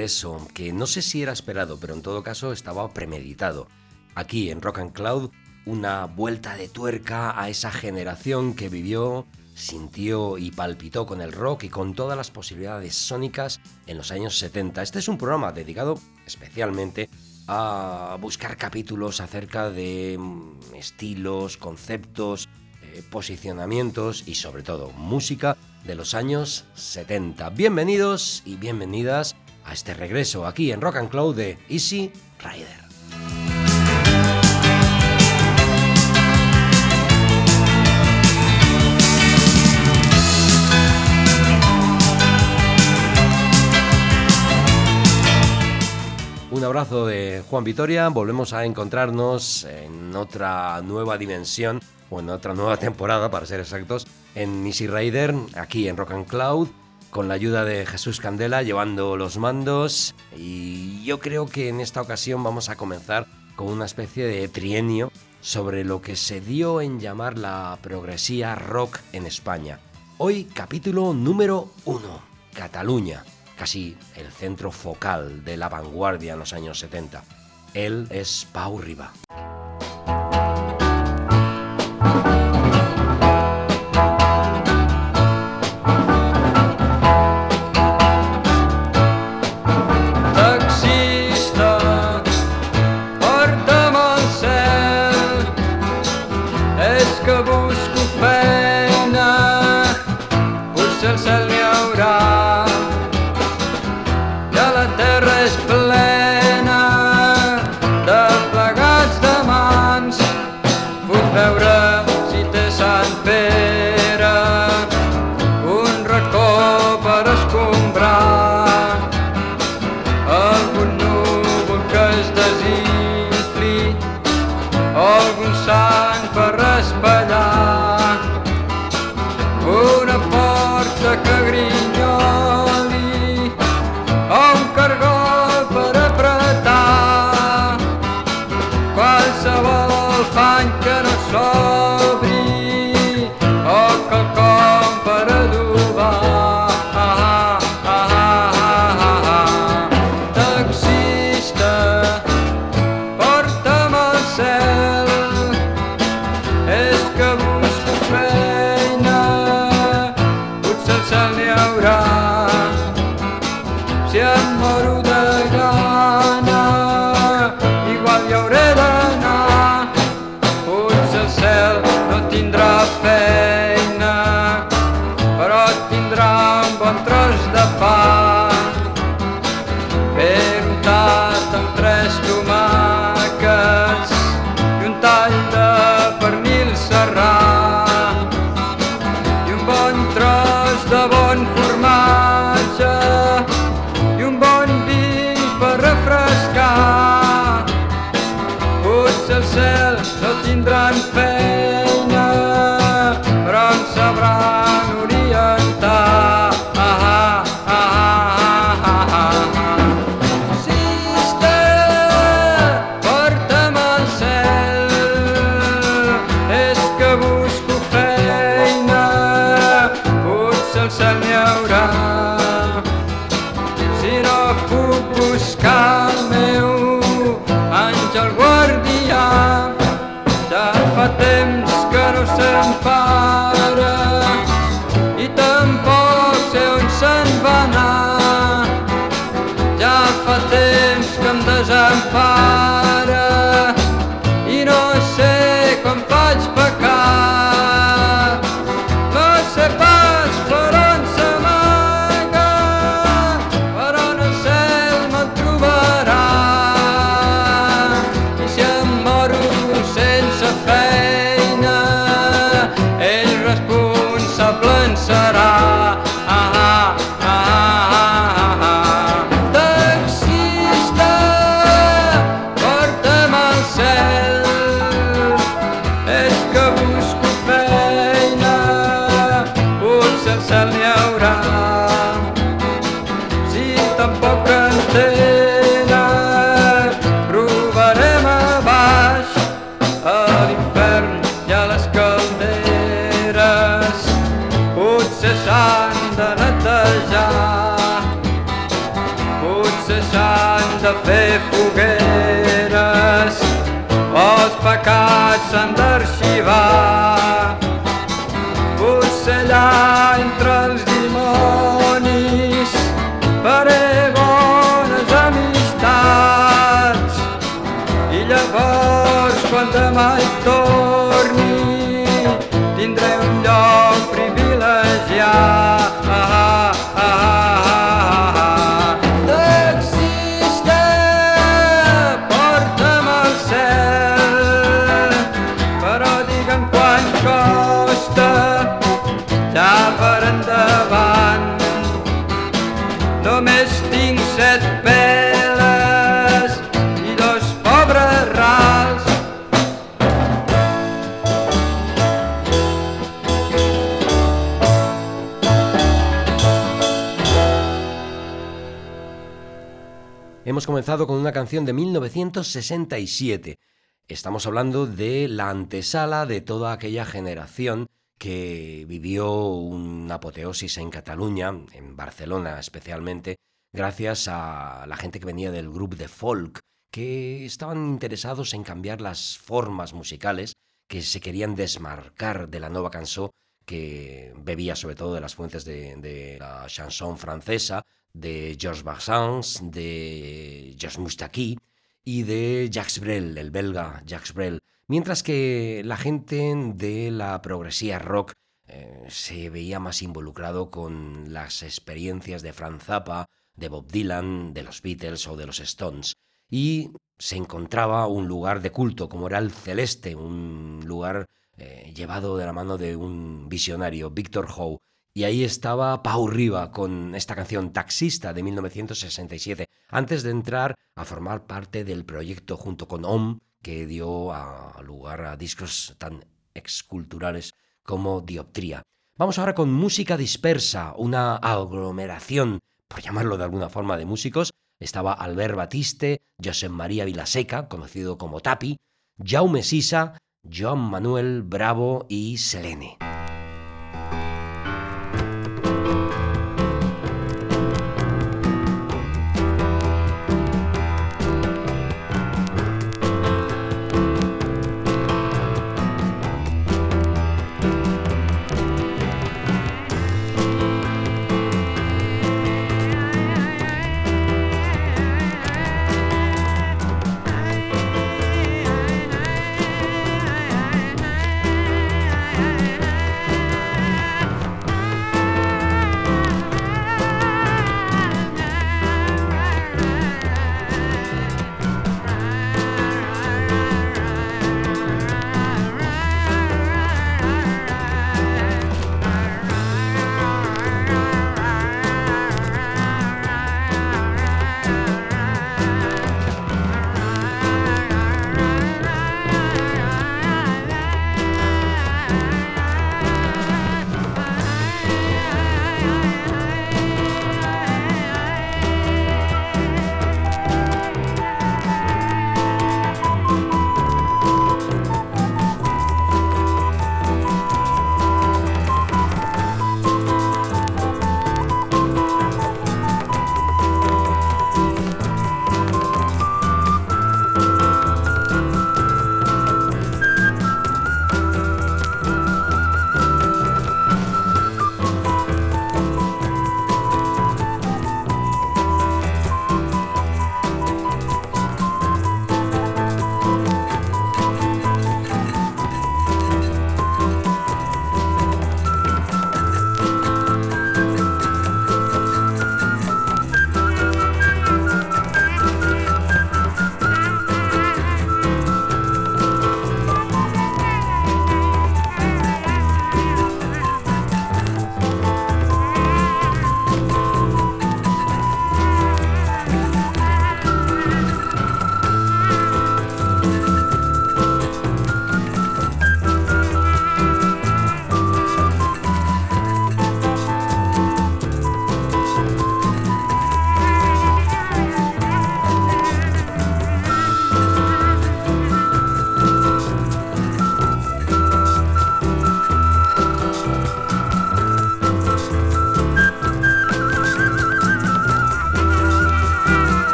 Regreso que no sé si era esperado, pero en todo caso estaba premeditado. Aquí en Rock and Cloud, una vuelta de tuerca a esa generación que vivió, sintió y palpitó con el rock y con todas las posibilidades sónicas en los años 70. Este es un programa dedicado especialmente a buscar capítulos acerca de mm, estilos, conceptos, eh, posicionamientos y sobre todo música de los años 70. Bienvenidos y bienvenidas a este regreso aquí en Rock and Cloud de Easy Rider. Un abrazo de Juan Vitoria, volvemos a encontrarnos en otra nueva dimensión o en otra nueva temporada para ser exactos en Easy Rider, aquí en Rock and Cloud, con la ayuda de Jesús Candela llevando los mandos. Y yo creo que en esta ocasión vamos a comenzar con una especie de trienio sobre lo que se dio en llamar la progresía rock en España. Hoy capítulo número uno, Cataluña, casi el centro focal de la vanguardia en los años 70. Él es Pau Riba. El cel comenzado con una canción de 1967. Estamos hablando de la antesala de toda aquella generación que vivió una apoteosis en Cataluña, en Barcelona especialmente, gracias a la gente que venía del grupo de folk, que estaban interesados en cambiar las formas musicales, que se querían desmarcar de la nueva canción que bebía sobre todo de las fuentes de, de la chanson francesa, de Georges Brassens, de Georges Moustaki y de Jacques Brel, el belga Jacques Brel. Mientras que la gente de la progresía rock eh, se veía más involucrado con las experiencias de Franz Zappa, de Bob Dylan, de los Beatles o de los Stones. Y se encontraba un lugar de culto, como era el Celeste, un lugar eh, llevado de la mano de un visionario, Victor Howe. Y ahí estaba Pau Riva con esta canción Taxista de 1967, antes de entrar a formar parte del proyecto junto con OM, que dio lugar a discos tan exculturales como Dioptría. Vamos ahora con música dispersa, una aglomeración, por llamarlo de alguna forma, de músicos. Estaba Albert Batiste, Josep María Vilaseca, conocido como Tapi, Jaume Sisa, Joan Manuel Bravo y Selene.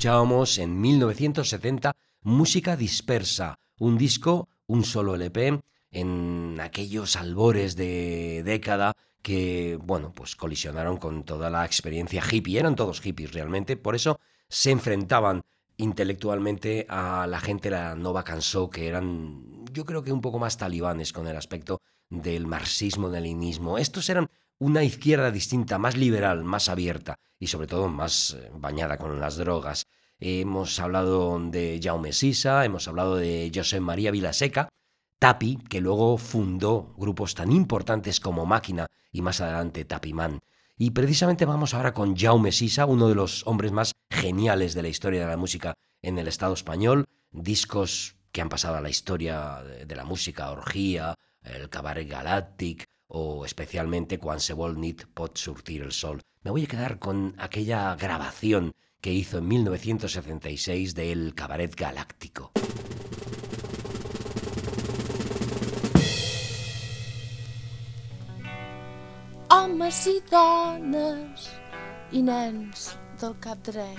Escuchábamos en 1970 Música Dispersa, un disco, un solo LP, en aquellos albores de década que, bueno, pues colisionaron con toda la experiencia hippie. Eran todos hippies realmente, por eso se enfrentaban intelectualmente a la gente la Nova Cansó, que eran, yo creo que un poco más talibanes con el aspecto del marxismo-leninismo. Estos eran una izquierda distinta, más liberal, más abierta y sobre todo más eh, bañada con las drogas. Hemos hablado de Jaume Sisa, hemos hablado de José María Vilaseca, Tapi, que luego fundó grupos tan importantes como Máquina y más adelante Tapimán. Y precisamente vamos ahora con Jaume Sisa, uno de los hombres más geniales de la historia de la música en el Estado español, discos que han pasado a la historia de la música, Orgía, el Cabaret Galactic o especialmente Quan se vol pot surtir el sol. Me voy a quedar con aquella grabación que hizo en 1976 del Cabaret Galáctico. homes i dones i nens del cap dret.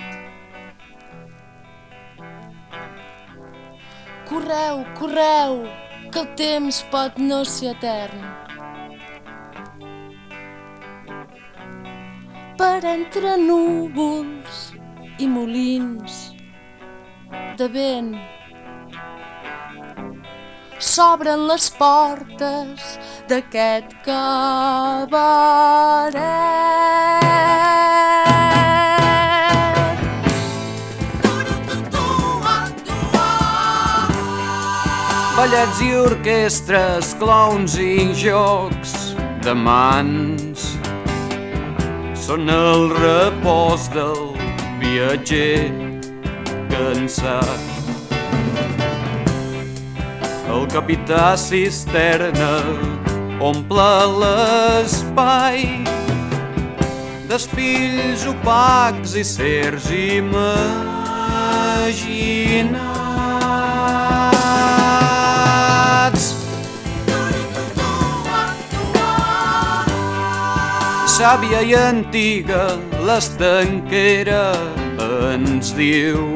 Correu, correu, que el temps pot no ser etern. Per entre núvols i molins de vent s'obren les portes d'aquest cabaret. Ballets i orquestres, clowns i jocs de mans són el repòs del viatger cansat el capità cisterna omple l'espai d'espills opacs i certs imaginats. Sàvia i antiga, l'estanquera ens diu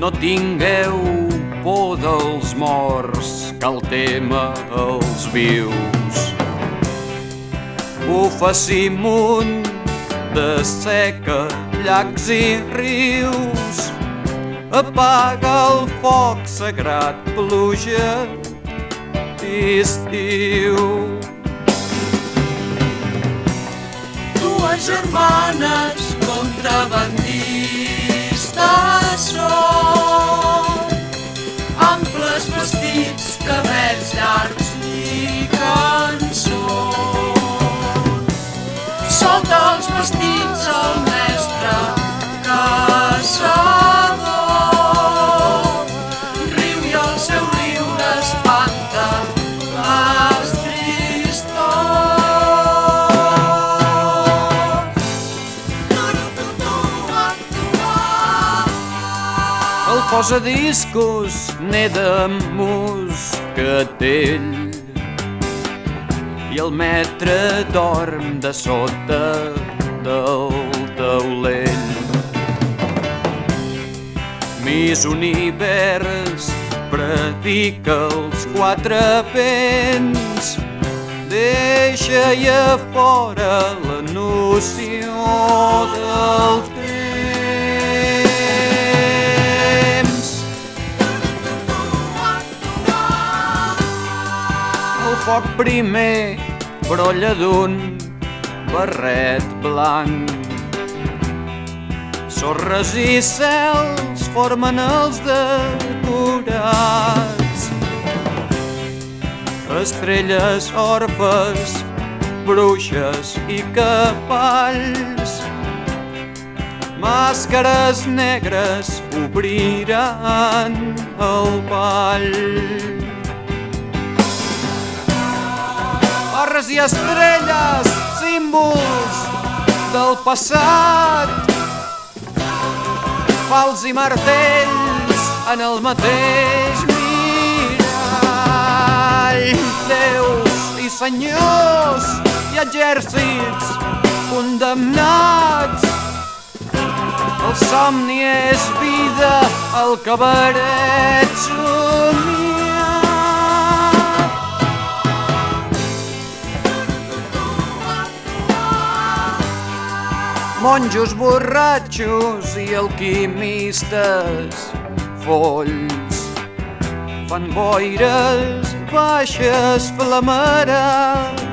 no tingueu por dels morts, cal tema els vius. Bufa munt de seca, llacs i rius, apaga el foc sagrat, pluja d'estiu. Dues germanes contrabandistes són amples vestits, cabells llargs i cançons. Solta els vestits posa discos n'he de moscatell i el metre dorm de sota del taulell. Mis univers predica els quatre vents deixa i a fora la noció del foc primer brolla d'un barret blanc. Sorres i cels formen els decorats. Estrelles orfes, bruixes i cavalls. Màscares negres obriran el ball. Barres i estrelles, símbols del passat. Fals i martells en el mateix mirall. Déus i senyors i exèrcits condemnats El somni és vida, el cabaret somia. Monjos borratxos i alquimistes, folls, fan boires baixes flamarades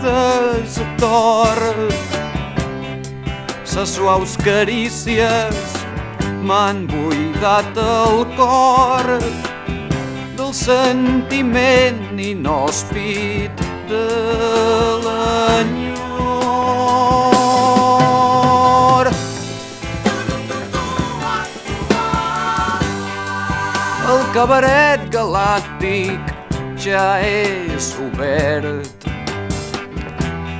d'or ses suaus carícies m'han buidat el cor del sentiment inhòspit de l'enyor. Cabaret galàctic ja és obert.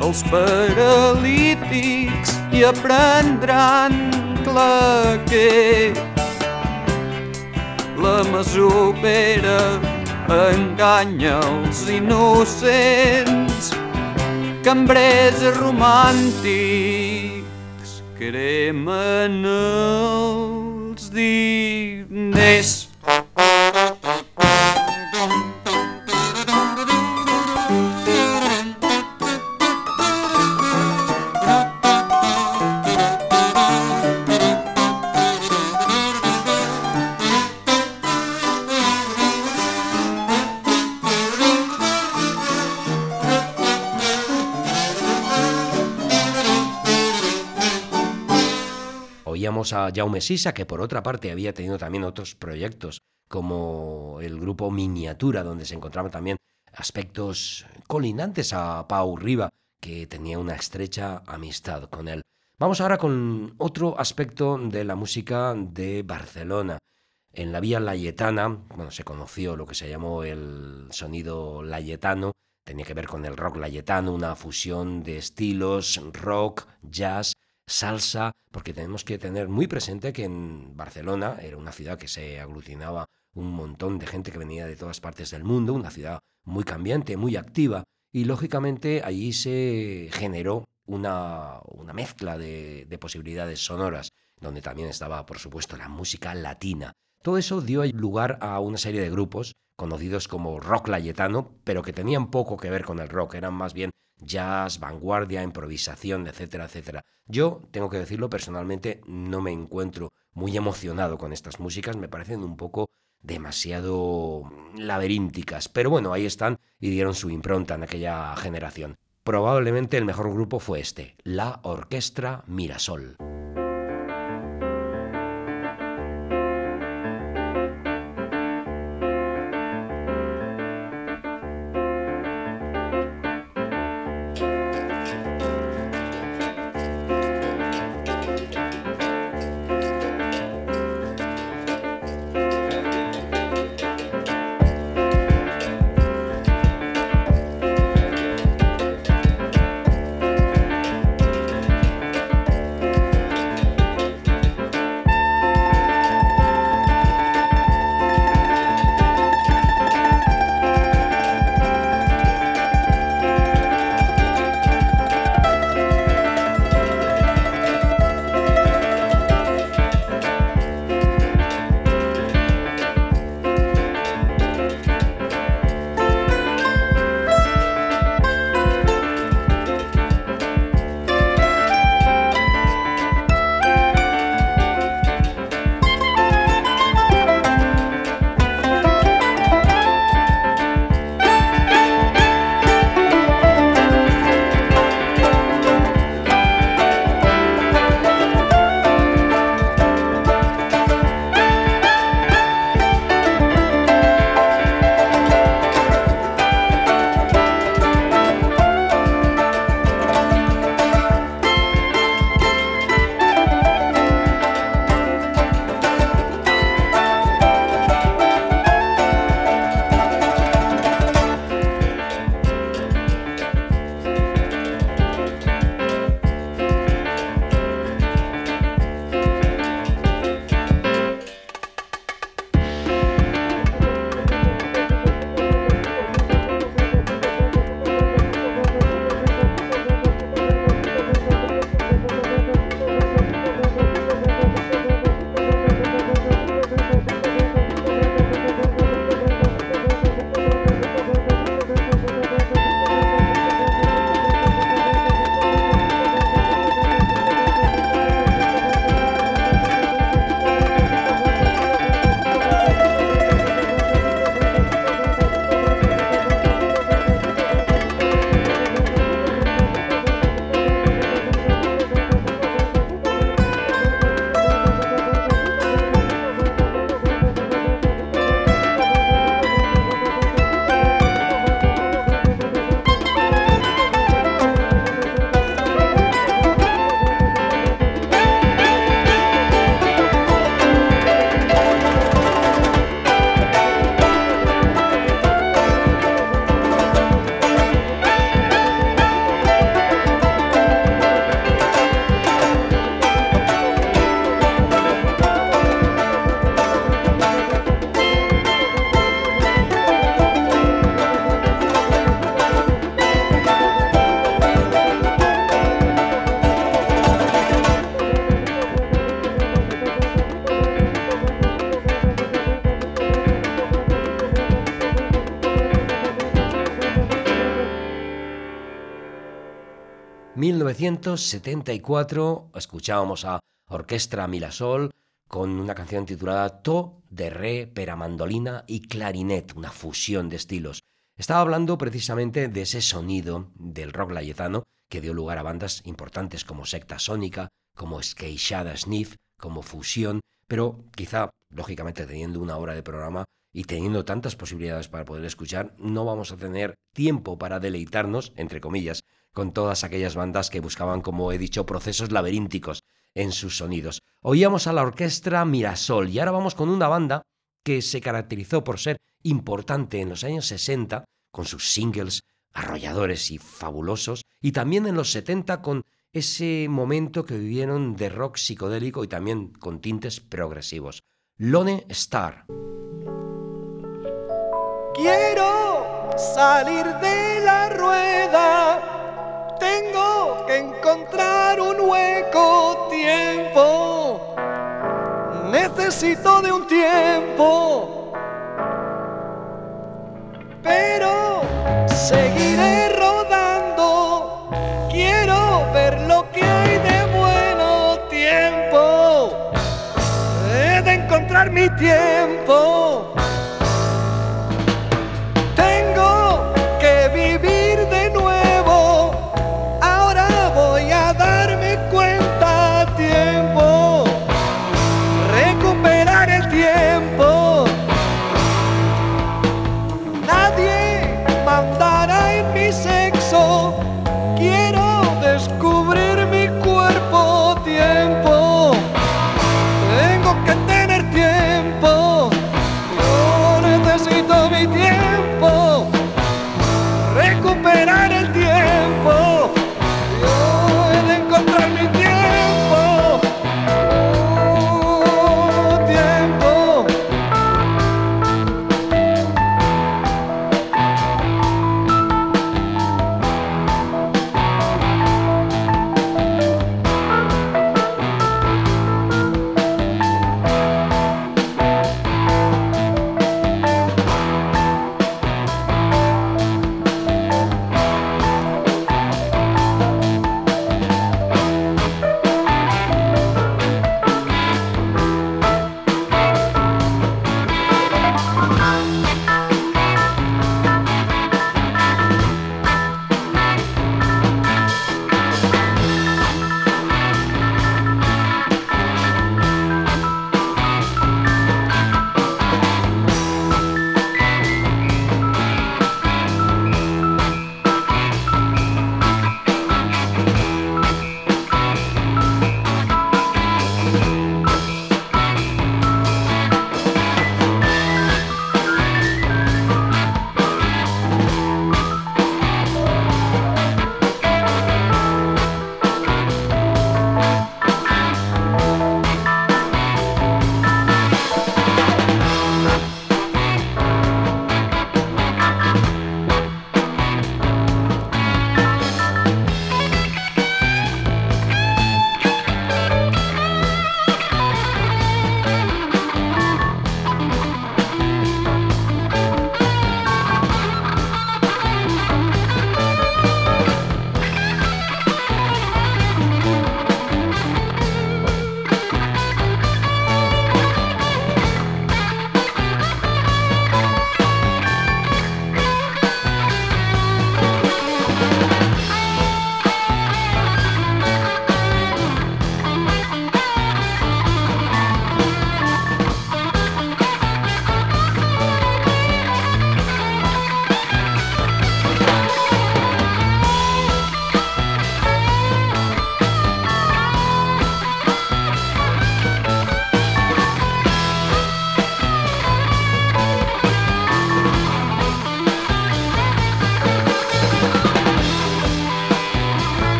Els paralítics hi aprendran claquer. La masopera enganya els innocents. Cambrers romàntics cremen els diners. A Jaume Sisa, que por otra parte había tenido también otros proyectos, como el grupo Miniatura, donde se encontraban también aspectos colindantes a Pau Riva, que tenía una estrecha amistad con él. Vamos ahora con otro aspecto de la música de Barcelona. En la vía layetana, bueno, se conoció lo que se llamó el sonido layetano, tenía que ver con el rock layetano, una fusión de estilos, rock, jazz, salsa, porque tenemos que tener muy presente que en Barcelona era una ciudad que se aglutinaba un montón de gente que venía de todas partes del mundo, una ciudad muy cambiante, muy activa, y lógicamente allí se generó una, una mezcla de, de posibilidades sonoras, donde también estaba, por supuesto, la música latina. Todo eso dio lugar a una serie de grupos conocidos como rock layetano, pero que tenían poco que ver con el rock, eran más bien jazz, vanguardia, improvisación, etcétera, etcétera. Yo, tengo que decirlo personalmente, no me encuentro muy emocionado con estas músicas, me parecen un poco demasiado laberínticas, pero bueno, ahí están y dieron su impronta en aquella generación. Probablemente el mejor grupo fue este, la Orquestra Mirasol. 1974 escuchábamos a Orquestra Milasol con una canción titulada To de Re para mandolina y clarinet, una fusión de estilos. Estaba hablando precisamente de ese sonido del rock layetano que dio lugar a bandas importantes como Secta Sónica, como Skeixada Sniff, como Fusión, pero quizá, lógicamente, teniendo una hora de programa y teniendo tantas posibilidades para poder escuchar, no vamos a tener tiempo para deleitarnos, entre comillas, con todas aquellas bandas que buscaban, como he dicho, procesos laberínticos en sus sonidos. Oíamos a la orquesta Mirasol y ahora vamos con una banda que se caracterizó por ser importante en los años 60 con sus singles arrolladores y fabulosos y también en los 70 con ese momento que vivieron de rock psicodélico y también con tintes progresivos. Lone Star. Quiero salir de la rueda, tengo que encontrar un hueco tiempo, necesito de un tiempo, pero seguiré rodando, quiero ver lo que hay de bueno tiempo, he de encontrar mi tiempo.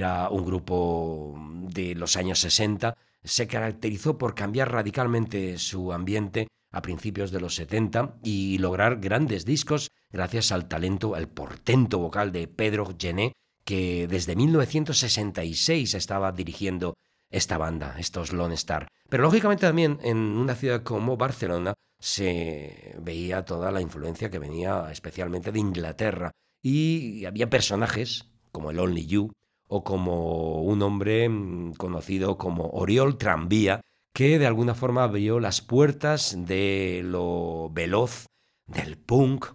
Era un grupo de los años 60, se caracterizó por cambiar radicalmente su ambiente a principios de los 70 y lograr grandes discos gracias al talento, al portento vocal de Pedro Gené, que desde 1966 estaba dirigiendo esta banda, estos Lone Star. Pero lógicamente también en una ciudad como Barcelona se veía toda la influencia que venía especialmente de Inglaterra y había personajes como el Only You o como un hombre mm, conocido como Oriol Tranvía que de alguna forma abrió las puertas de lo veloz del punk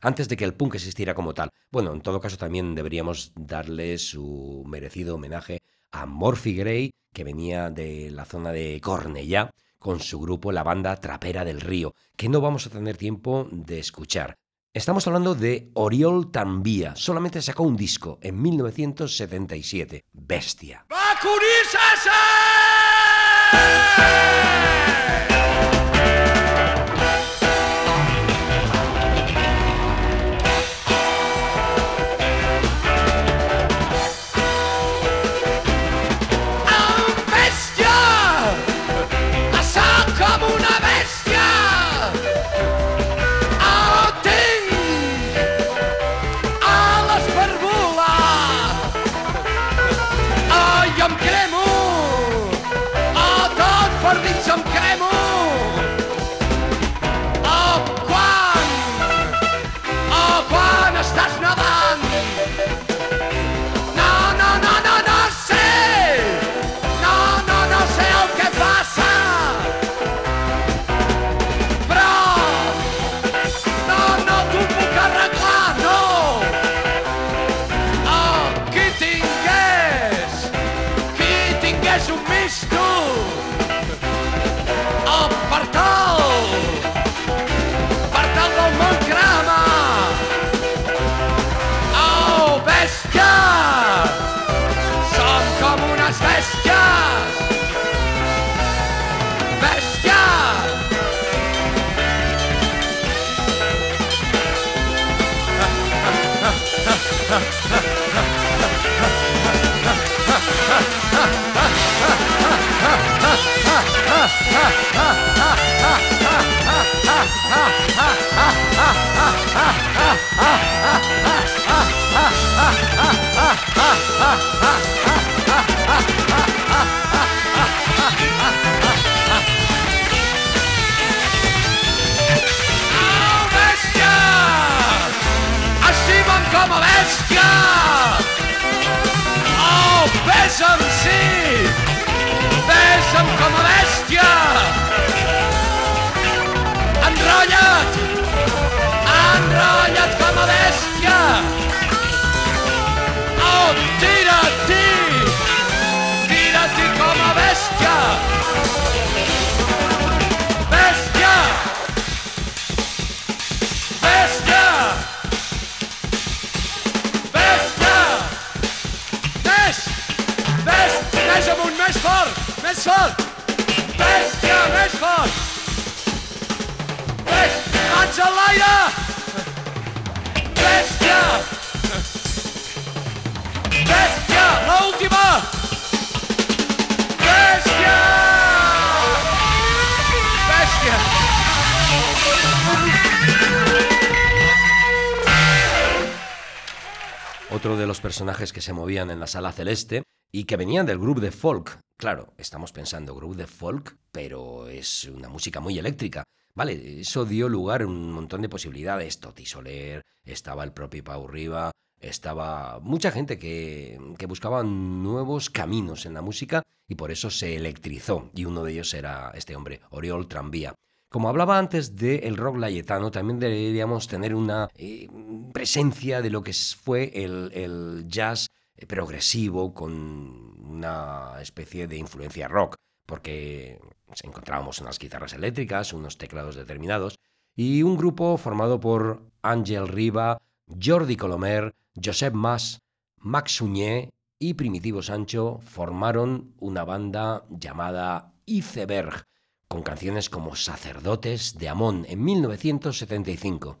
antes de que el punk existiera como tal. Bueno, en todo caso también deberíamos darle su merecido homenaje a Morphy Gray, que venía de la zona de Cornellá, con su grupo La Banda Trapera del Río, que no vamos a tener tiempo de escuchar. Estamos hablando de Oriol Tambía, solamente sacó un disco en 1977, Bestia. Com a bèstia! Oh, besa'm, sí! Com a bèstia! Enrotlla't Oh, tira-t'hi! Tira-t'hi com a bèstia! Bèstia! Bèstia! Bèstia! Més! Més! Més amunt, més fort! Més fort! Bèstia, més fort! Més! Mans a l'aire! Bèstia! L'última! Bèstia! Bèstia! Otro de los personajes que se movían en la sala celeste y que venían del grupo de folk. Claro, estamos pensando grupo de folk, pero es una música muy eléctrica. Vale, eso dio lugar a un montón de posibilidades. Toti Soler, estaba el propio Pau Riva, estaba mucha gente que, que, buscaba nuevos caminos en la música y por eso se electrizó. Y uno de ellos era este hombre, Oriol Tranvía. Como hablaba antes del rock layetano, también deberíamos tener una eh, presencia de lo que fue el, el jazz progresivo con una especie de influencia rock, porque encontrábamos unas guitarras eléctricas, unos teclados determinados, y un grupo formado por Ángel Riva, Jordi Colomer, Josep Mas, Max Suñé y Primitivo Sancho formaron una banda llamada Iceberg, con canciones como Sacerdotes de Amón en 1975.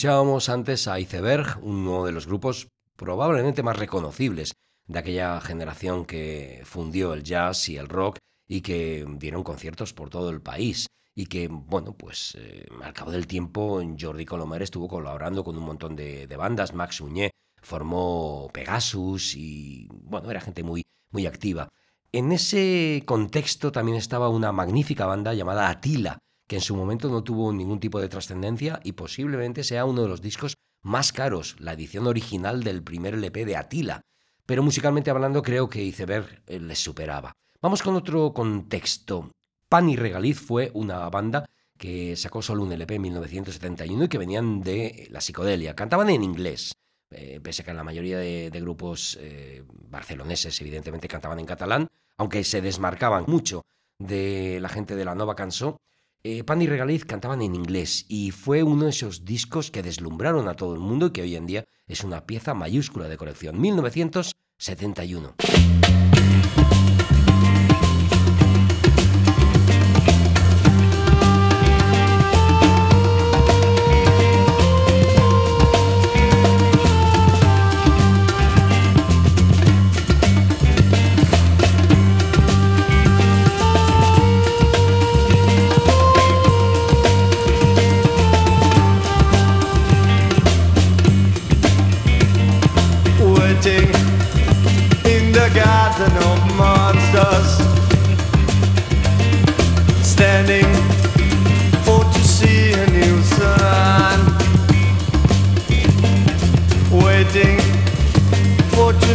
Escuchábamos antes a Iceberg, uno de los grupos probablemente más reconocibles de aquella generación que fundió el jazz y el rock y que dieron conciertos por todo el país y que, bueno, pues eh, al cabo del tiempo Jordi Colomer estuvo colaborando con un montón de, bandas, Max Uñé formó Pegasus y, bueno, era gente muy, muy activa. En ese contexto también estaba una magnífica banda llamada Atila, que en su momento no tuvo ningún tipo de trascendencia y posiblemente sea uno de los discos más caros, la edición original del primer LP de Atila. Pero musicalmente hablando creo que Iceberg eh, les superaba. Vamos con otro contexto. Pan y Regaliz fue una banda que sacó solo un LP en 1971 y que venían de la psicodelia. Cantaban en inglés, eh, pese a que la mayoría de, grupos eh, barceloneses evidentemente cantaban en catalán, aunque se desmarcaban mucho de la gente de la Nova Cançó eh, Pan y Regaliz cantaban en inglés y fue uno de esos discos que deslumbraron a todo el mundo y que hoy en día es una pieza mayúscula de colección. 1971.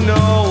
Know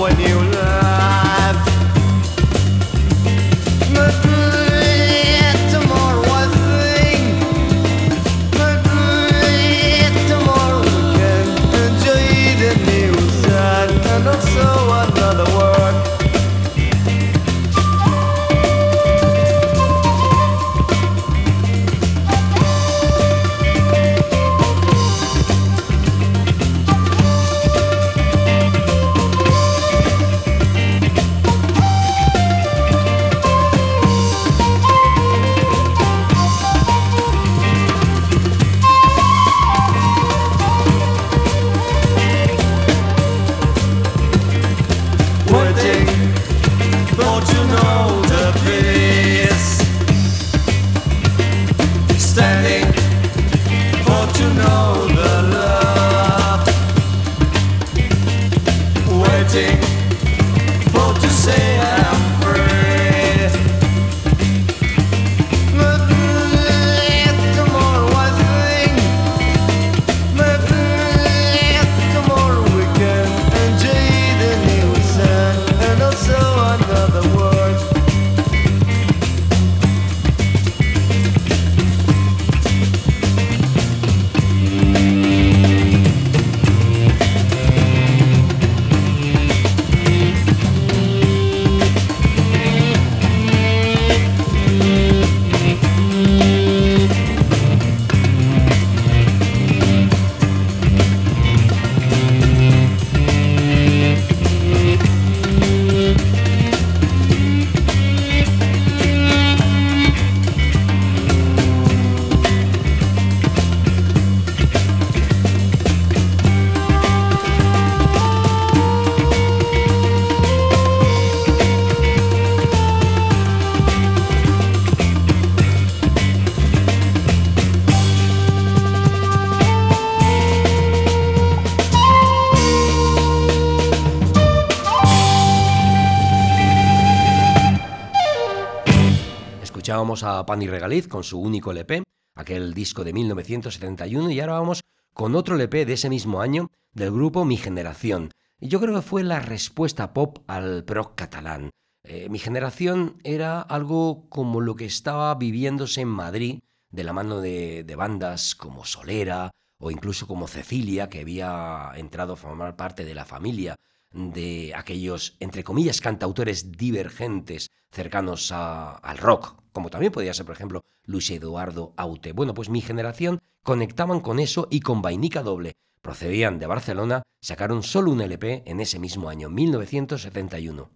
Escuchábamos a Pani Regaliz con su único LP, aquel disco de 1971, y ahora vamos con otro LP de ese mismo año del grupo Mi Generación. Y yo creo que fue la respuesta pop al proc catalán. Eh, mi generación era algo como lo que estaba viviéndose en Madrid de la mano de bandas como Solera o incluso como Cecilia, que había entrado a formar parte de la familia de aquellos, entre comillas, cantautores divergentes cercanos a- al rock, como también podía ser, por ejemplo, Luis Eduardo Aute. Bueno, pues mi generación conectaban con eso y con Vainica Doble. Procedían de Barcelona, sacaron solo un LP en ese mismo año, 1971.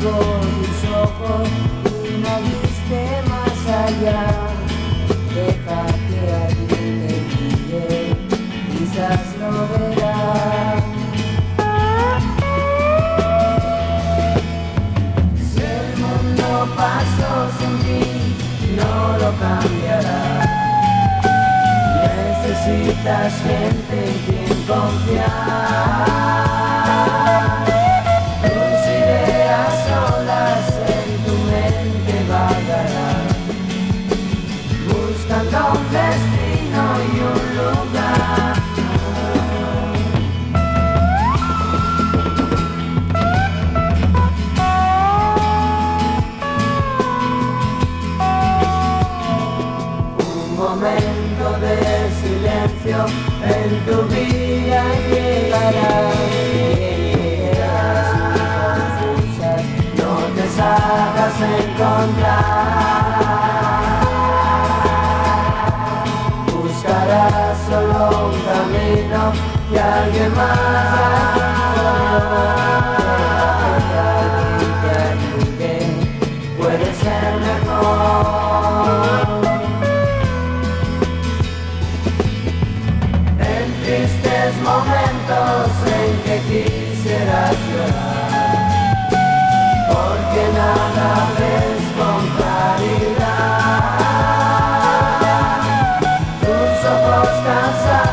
Cegó tus ojos y no viste más allá, deja que alguien te guíe, quizás lo verás. Si el mundo pasó sin ti, no lo cambiará. Necesitas gente en quien confiar. Tus en tu vida llegará. Llegarás confusas, no te hagas encontrar. Buscarás solo un camino y alguien más Tus ojos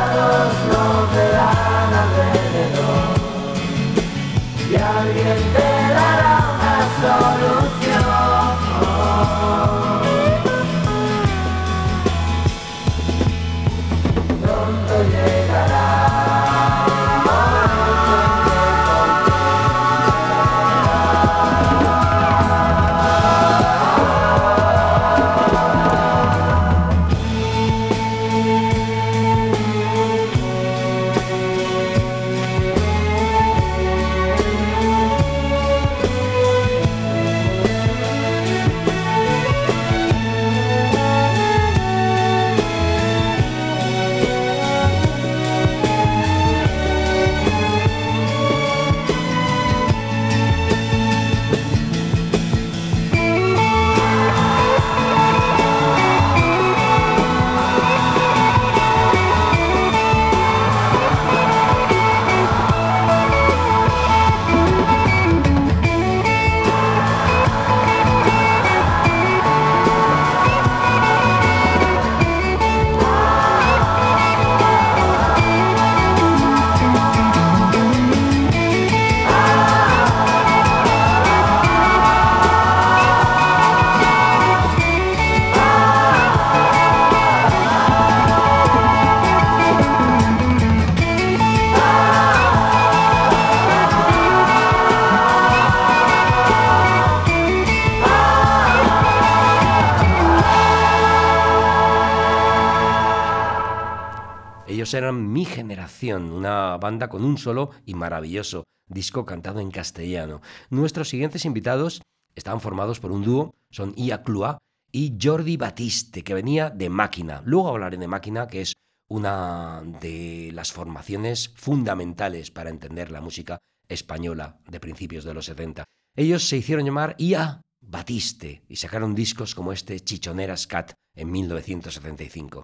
eran Mi Generación, una banda con un solo y maravilloso disco cantado en castellano. Nuestros siguientes invitados estaban formados por un dúo, son Ia Clua y Jordi Batiste, que venía de Máquina. Luego hablaré de Máquina, que es una de las formaciones fundamentales para entender la música española de principios de los 70. Ellos se hicieron llamar Ia Batiste y sacaron discos como este Chichoneras Cat en 1975.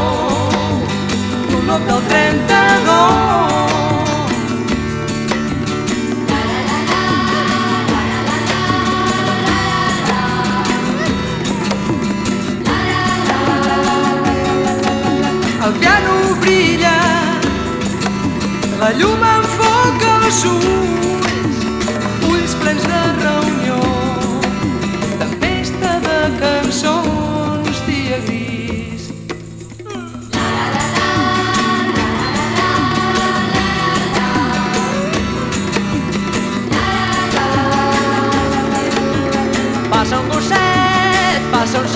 lot del 32. El piano brilla, la llum enfoca els ulls,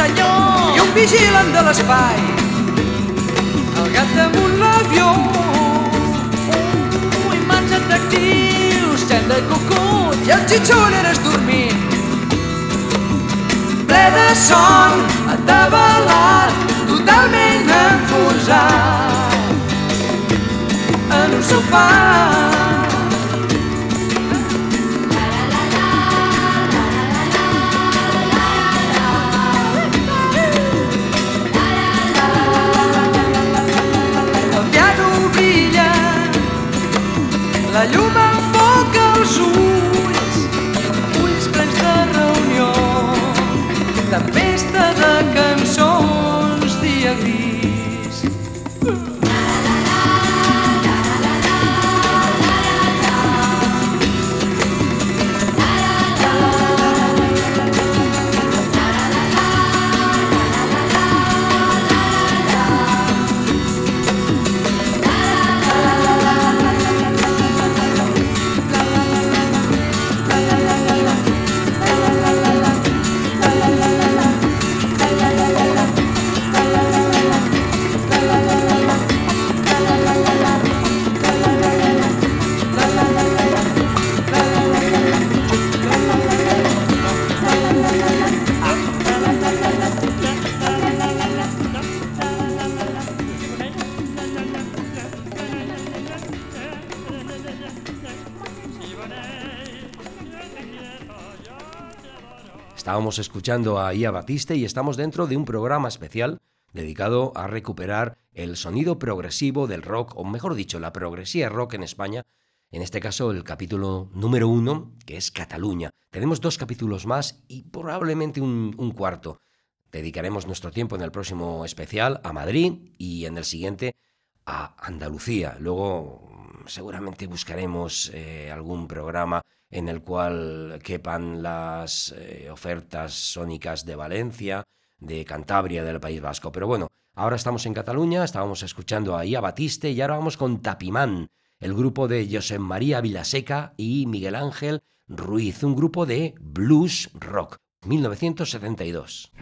senyor i un vigilant de l'espai. El gat damunt l'avió Ui, mans atractius, cenda i cucut i el xitxoneres dormint. Ple de son, atabalat totalment enfonsat. En un sofà la llum Estábamos escuchando a Ia Batiste y estamos dentro de un programa especial dedicado a recuperar el sonido progresivo del rock, o mejor dicho, la progresía rock en España, en este caso el capítulo número uno, que es Cataluña. Tenemos dos capítulos más y probablemente un, cuarto. Dedicaremos nuestro tiempo en el próximo especial a Madrid y en el siguiente a Andalucía. Luego seguramente buscaremos eh, algún programa en el cual quepan las eh, ofertas sónicas de Valencia, de Cantabria, del País Vasco. Pero bueno, ahora estamos en Cataluña, estábamos escuchando ahí a Batiste y ahora vamos con Tapimán, el grupo de José María Vilaseca y Miguel Ángel Ruiz, un grupo de blues rock, 1972.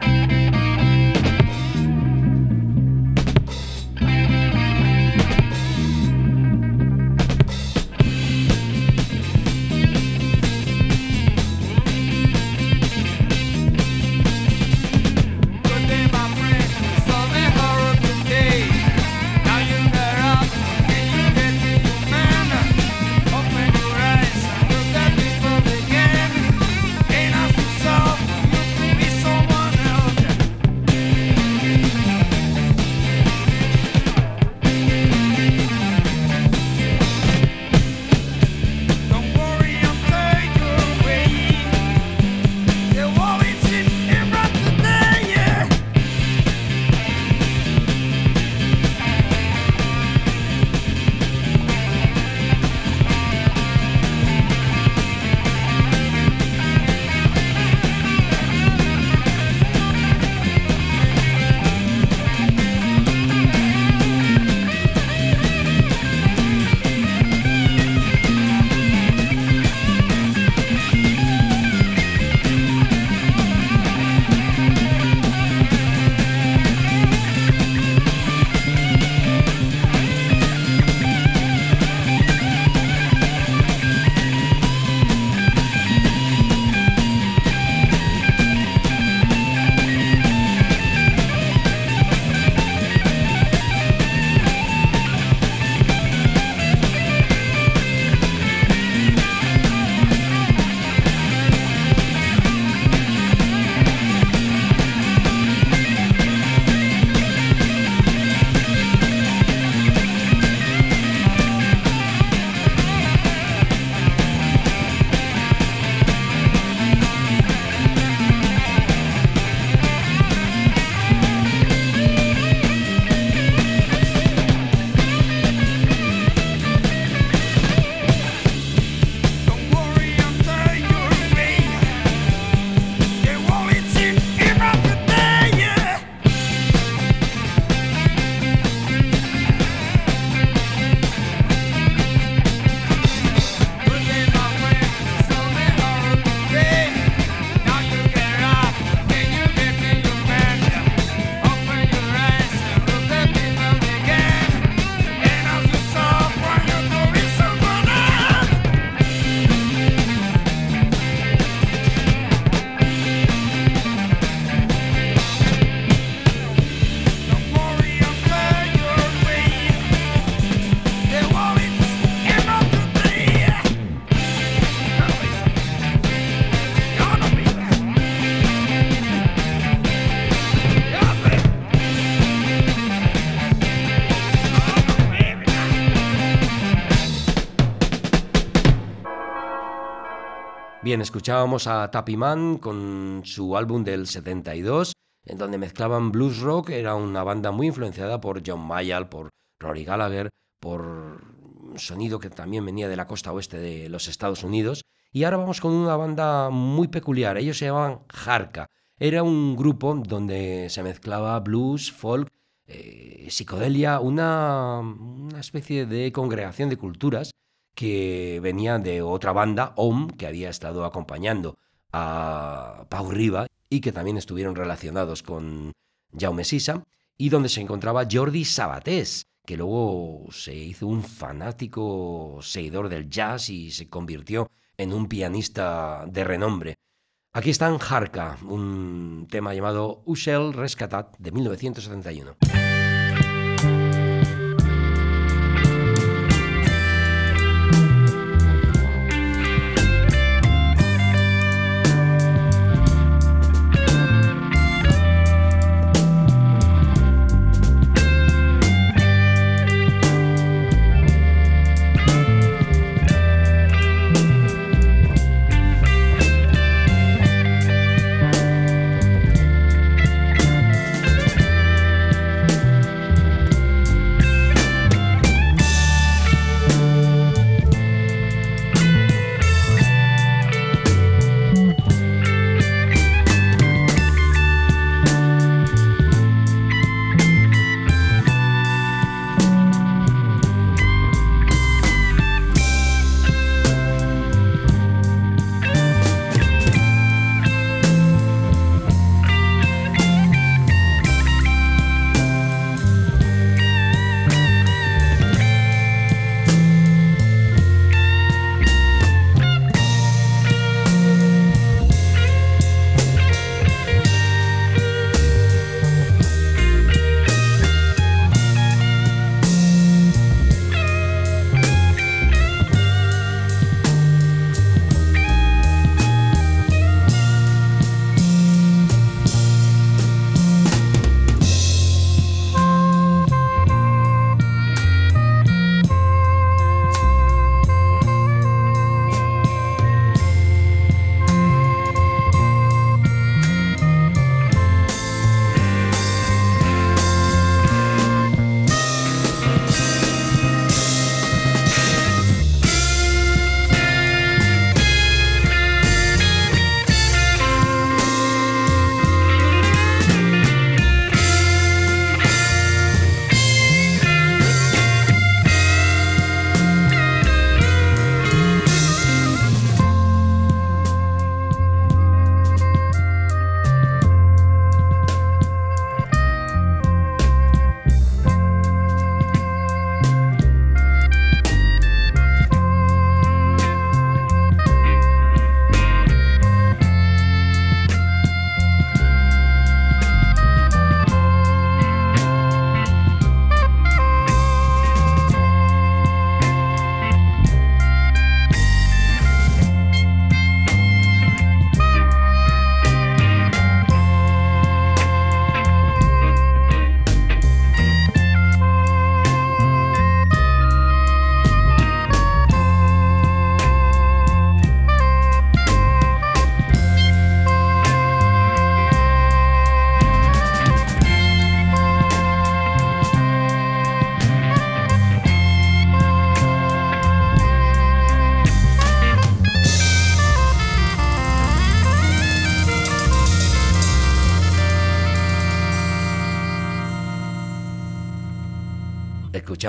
Escuchábamos a Tapiman con su álbum del 72, en donde mezclaban blues rock, era una banda muy influenciada por John Mayall, por Rory Gallagher, por un sonido que también venía de la costa oeste de los Estados Unidos. Y ahora vamos con una banda muy peculiar, ellos se llamaban Jarka. Era un grupo donde se mezclaba blues, folk, eh, psicodelia, una especie de congregación de culturas que venía de otra banda, OM, que había estado acompañando a Pau Riva y que también estuvieron relacionados con Jaume Sisa, y donde se encontraba Jordi Sabatés, que luego se hizo un fanático seguidor del jazz y se convirtió en un pianista de renombre. Aquí están Harka, un tema llamado Ushel Rescatat de 1971.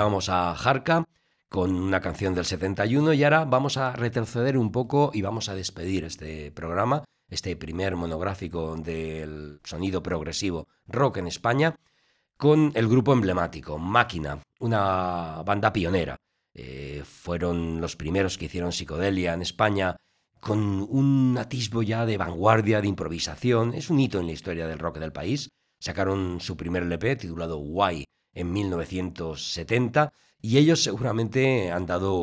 Escuchábamos a Jarka con una canción del 71 y ahora vamos a retroceder un poco y vamos a despedir este programa, este primer monográfico del sonido progresivo rock en España, con el grupo emblemático, Máquina, una banda pionera. Eh, fueron los primeros que hicieron psicodelia en España con un atisbo ya de vanguardia, de improvisación. Es un hito en la historia del rock del país. Sacaron su primer LP titulado Why en 1970 y ellos seguramente han dado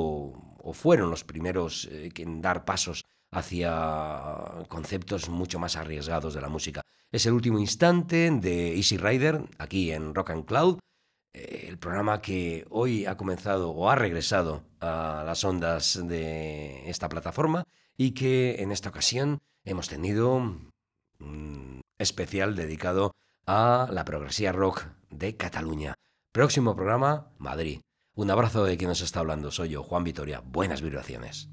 o fueron los primeros eh, en dar pasos hacia conceptos mucho más arriesgados de la música. Es el último instante de Easy Rider aquí en Rock and Cloud, eh, el programa que hoy ha comenzado o ha regresado a las ondas de esta plataforma y que en esta ocasión hemos tenido un especial dedicado a la progresía rock de Cataluña. Próximo programa, Madrid. Un abrazo de quien nos está hablando. Soy yo, Juan Vitoria. Buenas vibraciones.